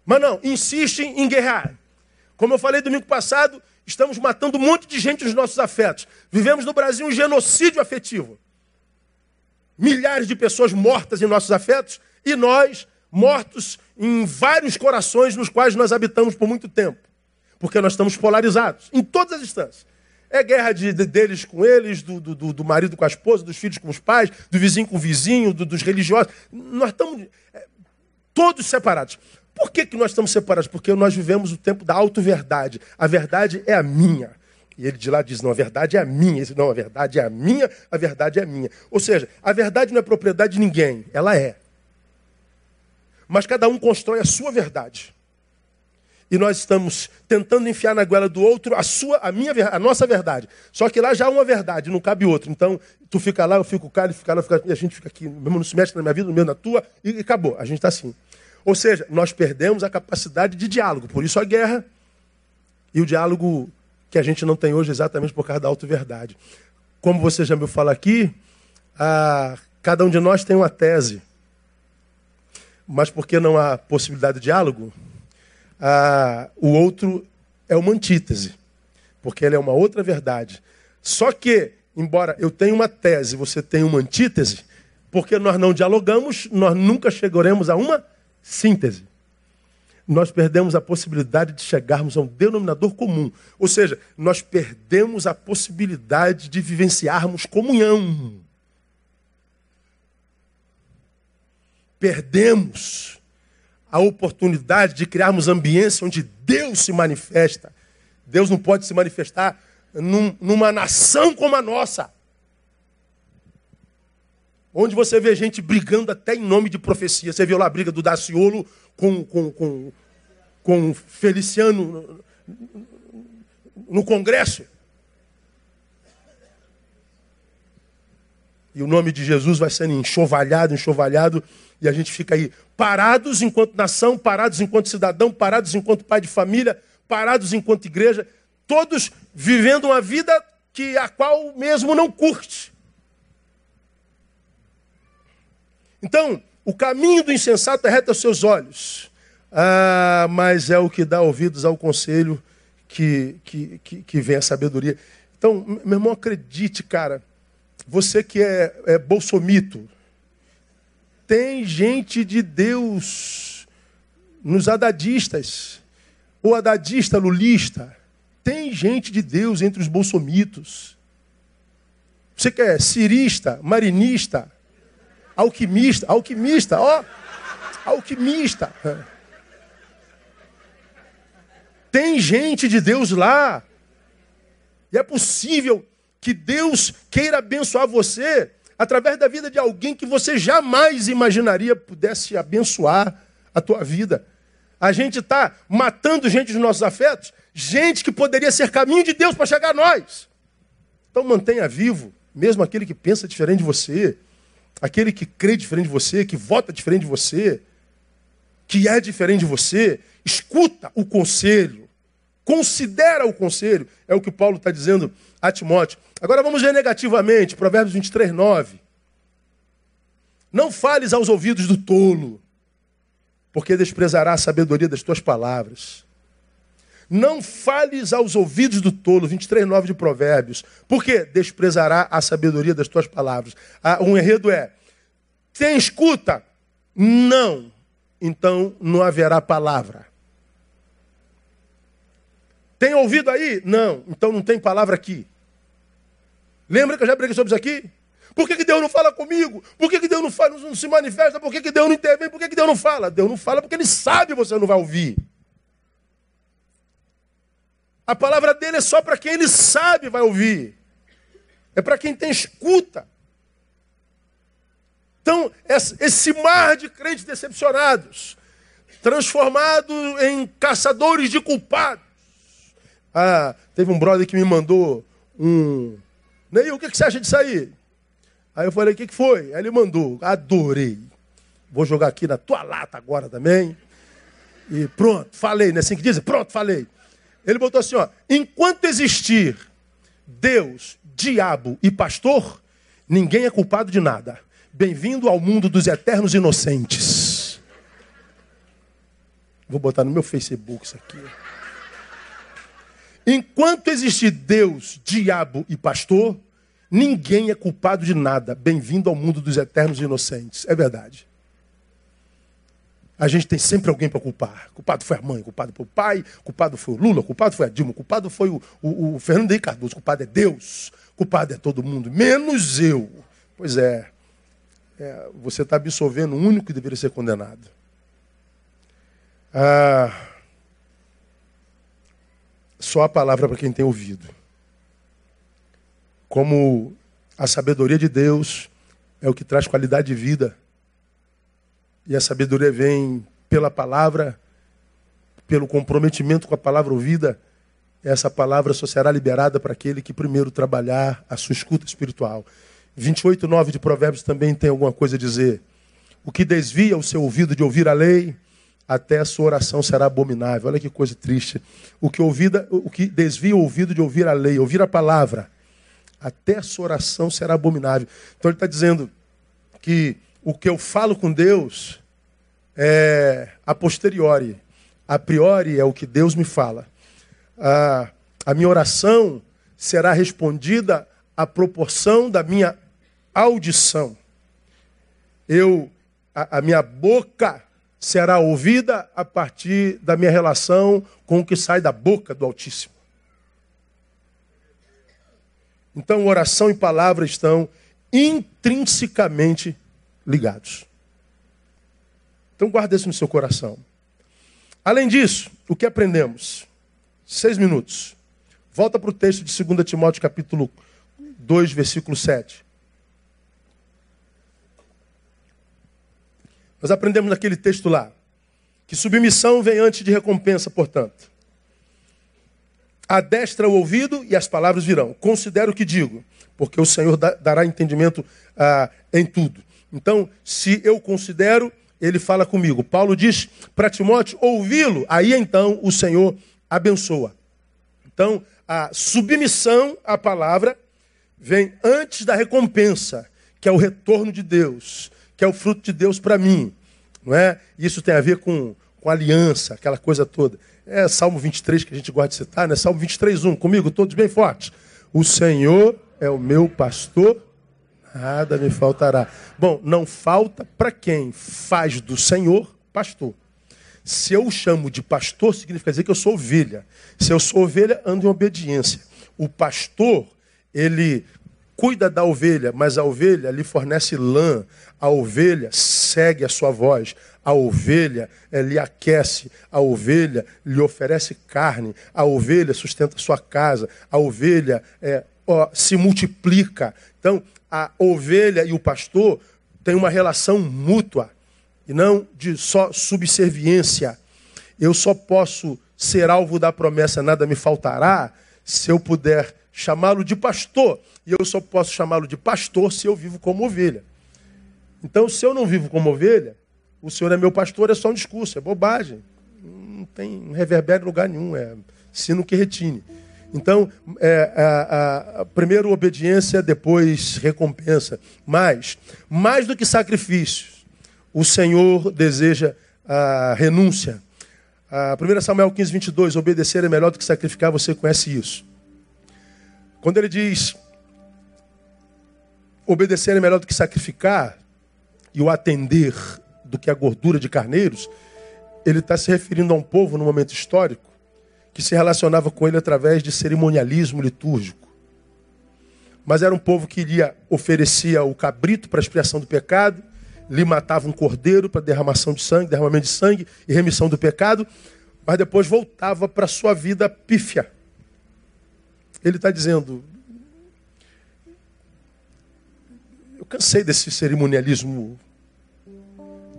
Mas não, insistem em guerrear. Como eu falei domingo passado, estamos matando um monte de gente nos nossos afetos. Vivemos no Brasil um genocídio afetivo. Milhares de pessoas mortas em nossos afetos e nós mortos em vários corações nos quais nós habitamos por muito tempo. Porque nós estamos polarizados em todas as instâncias. É guerra de, de, deles com eles, do, do, do, marido com a esposa, dos filhos com os pais, do vizinho com o vizinho, do, dos religiosos. Nós estamos é, todos separados. Por que, que nós estamos separados? Porque nós vivemos o tempo da auto-verdade. A verdade é a minha. E ele de lá diz: não, a verdade é a minha. Ele diz, não, a verdade é a minha, a verdade é a minha. Ou seja, a verdade não é propriedade de ninguém, ela é. Mas cada um constrói a sua verdade. E nós estamos tentando enfiar na goela do outro a sua, a minha, a nossa verdade. Só que lá já há uma verdade, não cabe outra. Então, tu fica lá, eu fico cá, ele fica lá, fica, e a gente fica aqui, mesmo não se mexe na minha vida, no meu na tua, e, e acabou. A gente está assim. Ou seja, nós perdemos a capacidade de diálogo. Por isso a guerra e o diálogo que a gente não tem hoje exatamente por causa da auto-verdade. Como você já me falou aqui, a, cada um de nós tem uma tese. Mas porque não há possibilidade de diálogo, a, o outro é uma antítese. Porque ele é uma outra verdade. Só que, embora eu tenha uma tese, você tenha uma antítese, porque nós não dialogamos, nós nunca chegaremos a uma síntese nós perdemos a possibilidade de chegarmos a um denominador comum. Ou seja, nós perdemos a possibilidade de vivenciarmos comunhão. Perdemos a oportunidade de criarmos ambiência onde Deus se manifesta. Deus não pode se manifestar num, numa nação como a nossa. Onde você vê gente brigando até em nome de profecia. Você viu lá a briga do Daciolo com, com, com, com Feliciano no Congresso. E o nome de Jesus vai sendo enxovalhado, enxovalhado, e a gente fica aí parados enquanto nação, parados enquanto cidadão, parados enquanto pai de família, parados enquanto igreja, todos vivendo uma vida que a qual mesmo não curte. Então, o caminho do insensato reto aos seus olhos. Ah, mas é o que dá ouvidos ao conselho que, que, que, que vem a sabedoria. Então, meu irmão, acredite, cara. Você que é, é bolsomito, tem gente de Deus nos adadistas, ou adadista, lulista. Tem gente de Deus entre os bolsomitos. Você que é cirista, marinista, Alquimista, alquimista, ó. Alquimista. Tem gente de Deus lá. E é possível que Deus queira abençoar você através da vida de alguém que você jamais imaginaria pudesse abençoar a tua vida. A gente está matando gente dos nossos afetos, gente que poderia ser caminho de Deus para chegar a nós. Então mantenha vivo, mesmo aquele que pensa diferente de você, aquele que crê diferente de você, que vota diferente de você, que é diferente de você, escuta o conselho, considera o conselho, é o que Paulo está dizendo a Timóteo. Agora vamos ver negativamente, Provérbios 23, 9. Não fales aos ouvidos do tolo, porque desprezará a sabedoria das tuas palavras. Não fales aos ouvidos do tolo, 23, 9 de Provérbios, porque desprezará a sabedoria das tuas palavras. Ah, um enredo é: tem escuta? Não. Então não haverá palavra. Tem ouvido aí? Não. Então não tem palavra aqui. Lembra que eu já preguei sobre isso aqui? Por que, que Deus não fala comigo? Por que, que Deus não, fala, não se manifesta? Por que, que Deus não intervém? Por que, que Deus não fala? Deus não fala porque Ele sabe que você não vai ouvir. A palavra dele é só para quem ele sabe vai ouvir. É para quem tem escuta. Então, esse mar de crentes decepcionados, transformado em caçadores de culpados. Ah, teve um brother que me mandou um. Neil, o que você acha disso aí? Aí eu falei, o que foi? Aí ele mandou, adorei. Vou jogar aqui na tua lata agora também. E pronto, falei, não é assim que dizem? Pronto, falei. Ele botou assim: ó, enquanto existir Deus, diabo e pastor, ninguém é culpado de nada. Bem-vindo ao mundo dos eternos inocentes. Vou botar no meu Facebook isso aqui. Enquanto existir Deus, diabo e pastor, ninguém é culpado de nada. Bem-vindo ao mundo dos eternos inocentes. É verdade. A gente tem sempre alguém para culpar. Culpado foi a mãe, culpado foi o pai, culpado foi o Lula, culpado foi a Dilma, culpado foi o, o, o Fernando Henrique Cardoso, culpado é Deus, culpado é todo mundo, menos eu. Pois é, é você está absolvendo o único que deveria ser condenado. Ah, só a palavra para quem tem ouvido. Como a sabedoria de Deus é o que traz qualidade de vida. E a sabedoria vem pela palavra, pelo comprometimento com a palavra ouvida. Essa palavra só será liberada para aquele que primeiro trabalhar a sua escuta espiritual. 28, 9 de Provérbios também tem alguma coisa a dizer. O que desvia o seu ouvido de ouvir a lei, até a sua oração será abominável. Olha que coisa triste. O que, ouvida, o que desvia o ouvido de ouvir a lei, ouvir a palavra, até a sua oração será abominável. Então ele está dizendo que o que eu falo com Deus é a posteriori. A priori é o que Deus me fala. A, a minha oração será respondida à proporção da minha audição. Eu, a, a minha boca será ouvida a partir da minha relação com o que sai da boca do Altíssimo. Então, oração e palavra estão intrinsecamente ligados. Então, guarde isso no seu coração. Além disso, o que aprendemos? Seis minutos. Volta para o texto de 2 Timóteo, capítulo 2, versículo 7. Nós aprendemos naquele texto lá que submissão vem antes de recompensa, portanto. Adestra o ouvido e as palavras virão. Considero o que digo, porque o Senhor dará entendimento ah, em tudo. Então, se eu considero, ele fala comigo. Paulo diz para Timóteo ouvi-lo, aí então o Senhor abençoa. Então, a submissão à palavra vem antes da recompensa, que é o retorno de Deus que é o fruto de Deus para mim. Não é? Isso tem a ver com, com aliança, aquela coisa toda. É Salmo 23 que a gente gosta de citar, né? Salmo 23, 1. Comigo, todos bem fortes. O Senhor é o meu pastor, nada me faltará. Bom, não falta para quem faz do Senhor pastor. Se eu o chamo de pastor, significa dizer que eu sou ovelha. Se eu sou ovelha, ando em obediência. O pastor, ele cuida da ovelha, mas a ovelha lhe fornece lã, a ovelha segue a sua voz, a ovelha é, lhe aquece, a ovelha lhe oferece carne, a ovelha sustenta sua casa, a ovelha é, ó, se multiplica. Então, a ovelha e o pastor têm uma relação mútua e não de só subserviência. Eu só posso ser alvo da promessa, nada me faltará, se eu puder chamá-lo de pastor. E eu só posso chamá-lo de pastor se eu vivo como ovelha. Então, se eu não vivo como ovelha, o Senhor é meu pastor, é só um discurso, é bobagem. Não tem reverbero em lugar nenhum, é sino que retine. Então, é, a, a, primeiro obediência, depois recompensa. Mas, mais do que sacrifícios, o Senhor deseja a renúncia. A 1 Samuel 15, 22, obedecer é melhor do que sacrificar, você conhece isso. Quando ele diz obedecer é melhor do que sacrificar, e o atender do que a gordura de carneiros, ele está se referindo a um povo no momento histórico que se relacionava com ele através de cerimonialismo litúrgico. Mas era um povo que iria, oferecia o cabrito para expiação do pecado, lhe matava um cordeiro para derramação de sangue, derramamento de sangue e remissão do pecado, mas depois voltava para a sua vida pífia. Ele está dizendo: Eu cansei desse cerimonialismo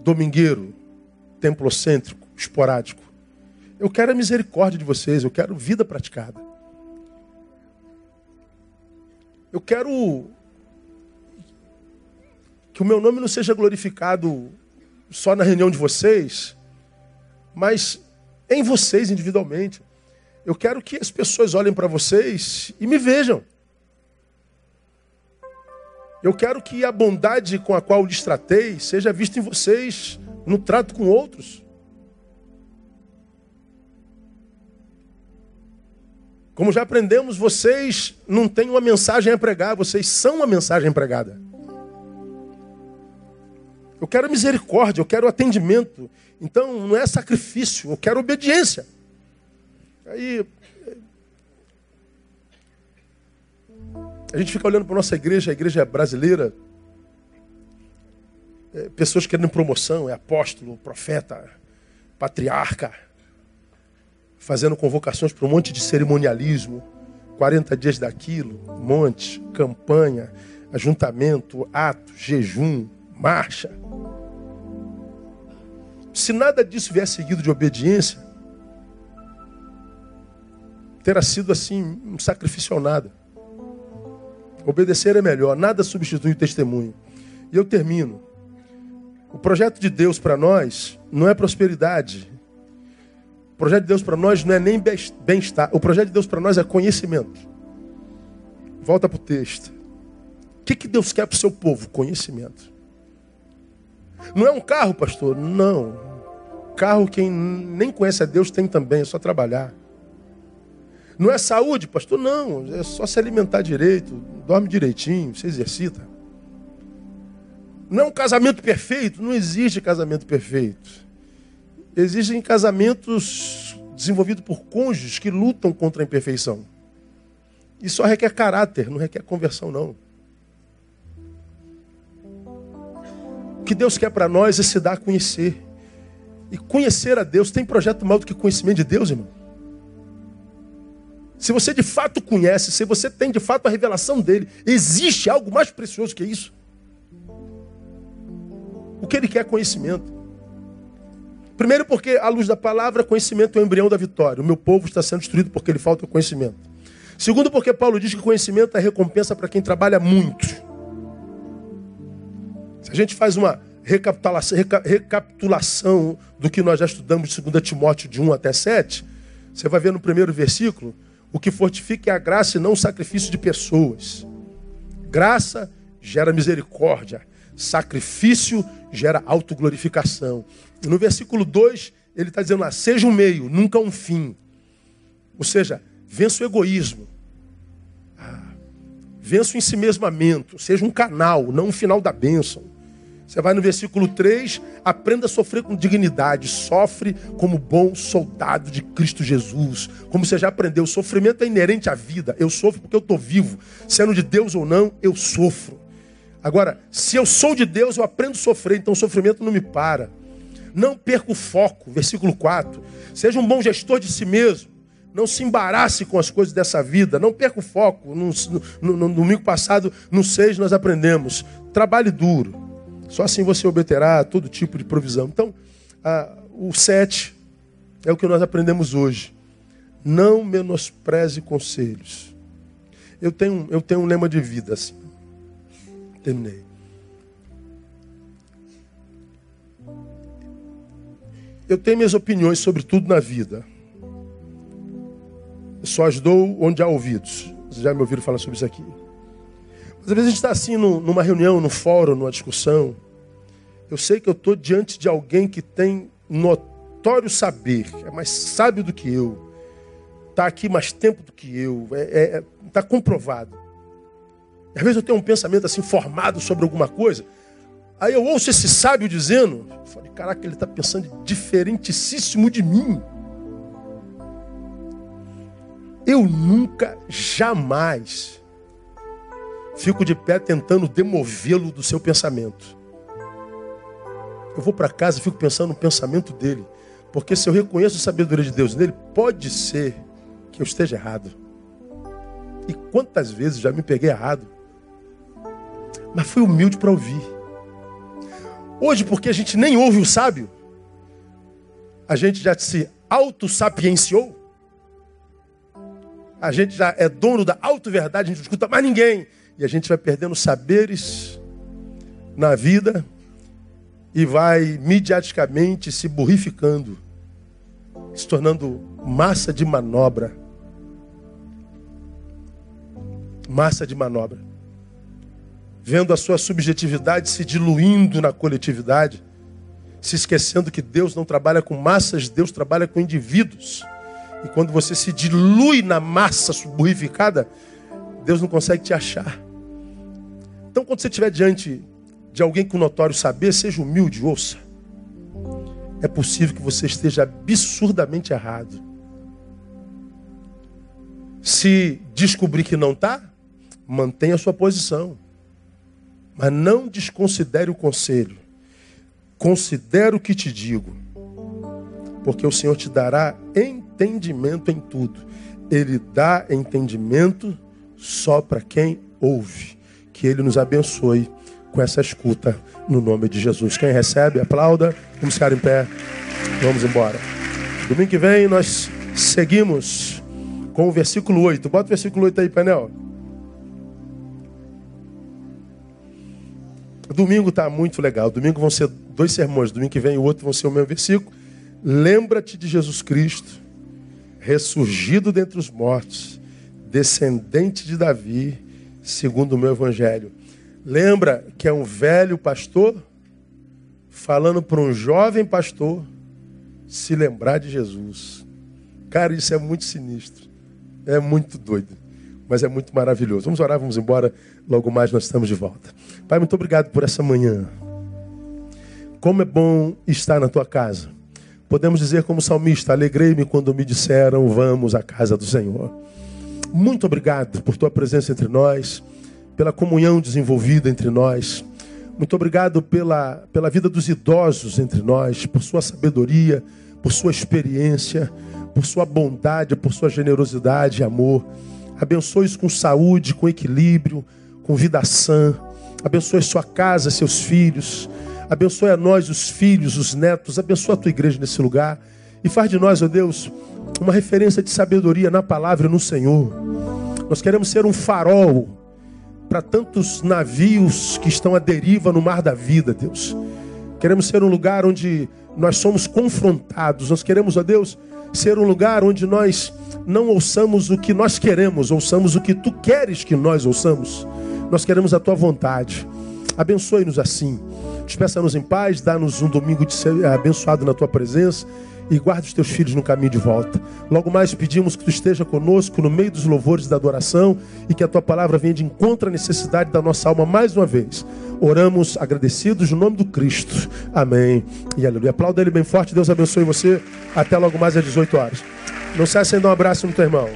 domingueiro, templocêntrico, esporádico. Eu quero a misericórdia de vocês, eu quero vida praticada. Eu quero que o meu nome não seja glorificado só na reunião de vocês, mas em vocês individualmente. Eu quero que as pessoas olhem para vocês e me vejam. Eu quero que a bondade com a qual lhes tratei seja vista em vocês no trato com outros. Como já aprendemos, vocês não têm uma mensagem a pregar, vocês são uma mensagem pregada. Eu quero misericórdia, eu quero atendimento. Então não é sacrifício, eu quero obediência. Aí a gente fica olhando para nossa igreja, a igreja brasileira, é, pessoas querendo promoção, é apóstolo, profeta, patriarca, fazendo convocações para um monte de cerimonialismo, 40 dias daquilo, monte, campanha, ajuntamento, ato, jejum, marcha. Se nada disso vier seguido de obediência, terá sido assim um sacrifício nada. Obedecer é melhor, nada substitui o testemunho. E eu termino. O projeto de Deus para nós não é prosperidade. O projeto de Deus para nós não é nem bem-estar. O projeto de Deus para nós é conhecimento. Volta para o texto. O que, que Deus quer para o seu povo? Conhecimento. Não é um carro, pastor? Não. Carro, quem nem conhece a Deus tem também, é só trabalhar. Não é saúde, pastor? Não, é só se alimentar direito, dorme direitinho, se exercita. Não é um casamento perfeito? Não existe casamento perfeito. Existem casamentos desenvolvidos por cônjuges que lutam contra a imperfeição. E só requer caráter, não requer conversão, não. O que Deus quer para nós é se dar a conhecer. E conhecer a Deus, tem projeto maior do que conhecimento de Deus, irmão? Se você de fato conhece, se você tem de fato a revelação dele, existe algo mais precioso que isso? O que ele quer é conhecimento. Primeiro, porque, à luz da palavra, conhecimento é o embrião da vitória. O meu povo está sendo destruído porque ele falta conhecimento. Segundo, porque Paulo diz que conhecimento é recompensa para quem trabalha muito. Se a gente faz uma recapitulação, recapitulação do que nós já estudamos de 2 Timóteo de 1 até 7, você vai ver no primeiro versículo o que fortifica é a graça e não o sacrifício de pessoas. Graça gera misericórdia, sacrifício gera autoglorificação. No versículo 2, ele está dizendo lá: seja um meio, nunca um fim. Ou seja, vença o egoísmo. Ah, vença o ensimesmamento. Seja um canal, não um final da bênção. Você vai no versículo 3, aprenda a sofrer com dignidade, sofre como bom soldado de Cristo Jesus. Como você já aprendeu, o sofrimento é inerente à vida. Eu sofro porque eu estou vivo. Sendo de Deus ou não, eu sofro. Agora, se eu sou de Deus, eu aprendo a sofrer, então o sofrimento não me para. Não perca o foco, versículo 4. Seja um bom gestor de si mesmo. Não se embarace com as coisas dessa vida. Não perca o foco. No, no, no domingo passado, no 6, nós aprendemos. Trabalhe duro só assim você obterá todo tipo de provisão. Então, a, o sete é o que nós aprendemos hoje. Não menospreze conselhos. Eu tenho, eu tenho um lema de vida assim. Terminei. Eu tenho minhas opiniões sobre tudo na vida. só as dou onde há ouvidos. Vocês já me ouviram falar sobre isso aqui. Às vezes a gente está assim numa reunião, num fórum, numa discussão. Eu sei que eu estou diante de alguém que tem notório saber, é mais sábio do que eu, está aqui mais tempo do que eu, está é, é, tá comprovado. Às vezes eu tenho um pensamento assim formado sobre alguma coisa, aí eu ouço esse sábio dizendo, falei, caraca, ele está pensando diferentíssimo de mim. Eu nunca, jamais Fico de pé tentando demovê-lo do seu pensamento. Eu vou para casa e fico pensando no pensamento dele. Porque se eu reconheço a sabedoria de Deus nele, pode ser que eu esteja errado. E quantas vezes já me peguei errado. Mas fui humilde para ouvir. Hoje, porque a gente nem ouve o sábio, a gente já se auto-sapienciou. A gente já é dono da auto-verdade, a gente não escuta mais ninguém. E a gente vai perdendo saberes na vida e vai midiaticamente se burrificando, se tornando massa de manobra. Massa de manobra. Vendo a sua subjetividade se diluindo na coletividade, se esquecendo que Deus não trabalha com massas, Deus trabalha com indivíduos. E quando você se dilui na massa burrificada, Deus não consegue te achar. Então, quando você estiver diante de alguém com notório saber, seja humilde, ouça. É possível que você esteja absurdamente errado. Se descobrir que não está, mantenha a sua posição. Mas não desconsidere o conselho. Considere o que te digo. porque o Senhor te dará entendimento em tudo. Ele dá entendimento só para quem ouve. Que Ele nos abençoe com essa escuta no nome de Jesus. Quem recebe, aplauda. Vamos ficar em pé. Vamos embora. Domingo que vem nós seguimos com o versículo 8. Bota o versículo 8 aí, painel. Domingo está muito legal. Domingo vão ser dois sermões. Domingo que vem o outro vão ser o mesmo versículo. Lembra-te de Jesus Cristo, ressurgido dentre os mortos, descendente de Davi, segundo o meu evangelho. Lembra que é um velho pastor falando para um jovem pastor se lembrar de Jesus. Cara, isso é muito sinistro. É muito doido. Mas é muito maravilhoso. Vamos orar, vamos embora. Logo mais nós estamos de volta. Pai, muito obrigado por essa manhã. Como é bom estar na tua casa. Podemos dizer como salmista, alegrei-me quando me disseram, vamos à casa do Senhor. Muito obrigado por tua presença entre nós, pela comunhão desenvolvida entre nós. Muito obrigado pela, pela vida dos idosos entre nós, por sua sabedoria, por sua experiência, por sua bondade, por sua generosidade e amor. Abençoe-os com saúde, com equilíbrio, com vida sã. Abençoe sua casa, seus filhos. Abençoe a nós, os filhos, os netos. Abençoa a tua igreja nesse lugar. E faz de nós, ó Deus, uma referência de sabedoria na palavra e no Senhor. Nós queremos ser um farol para tantos navios que estão à deriva no mar da vida, Deus. Queremos ser um lugar onde nós somos confrontados. Nós queremos, ó Deus, ser um lugar onde nós não ouçamos o que nós queremos, ouçamos o que tu queres que nós ouçamos. Nós queremos a tua vontade. Abençoe-nos assim. Despeça-nos em paz, dá-nos um domingo de ser abençoado na tua presença e guarde os teus filhos no caminho de volta. Logo mais pedimos que tu esteja conosco no meio dos louvores da adoração e que a tua palavra venha de encontro à necessidade da nossa alma mais uma vez. Oramos agradecidos no nome do Cristo. Amém. E aleluia. Aplauda ele bem forte. Deus abençoe você. Até logo mais às 18 horas. Não de dar um abraço no teu irmão.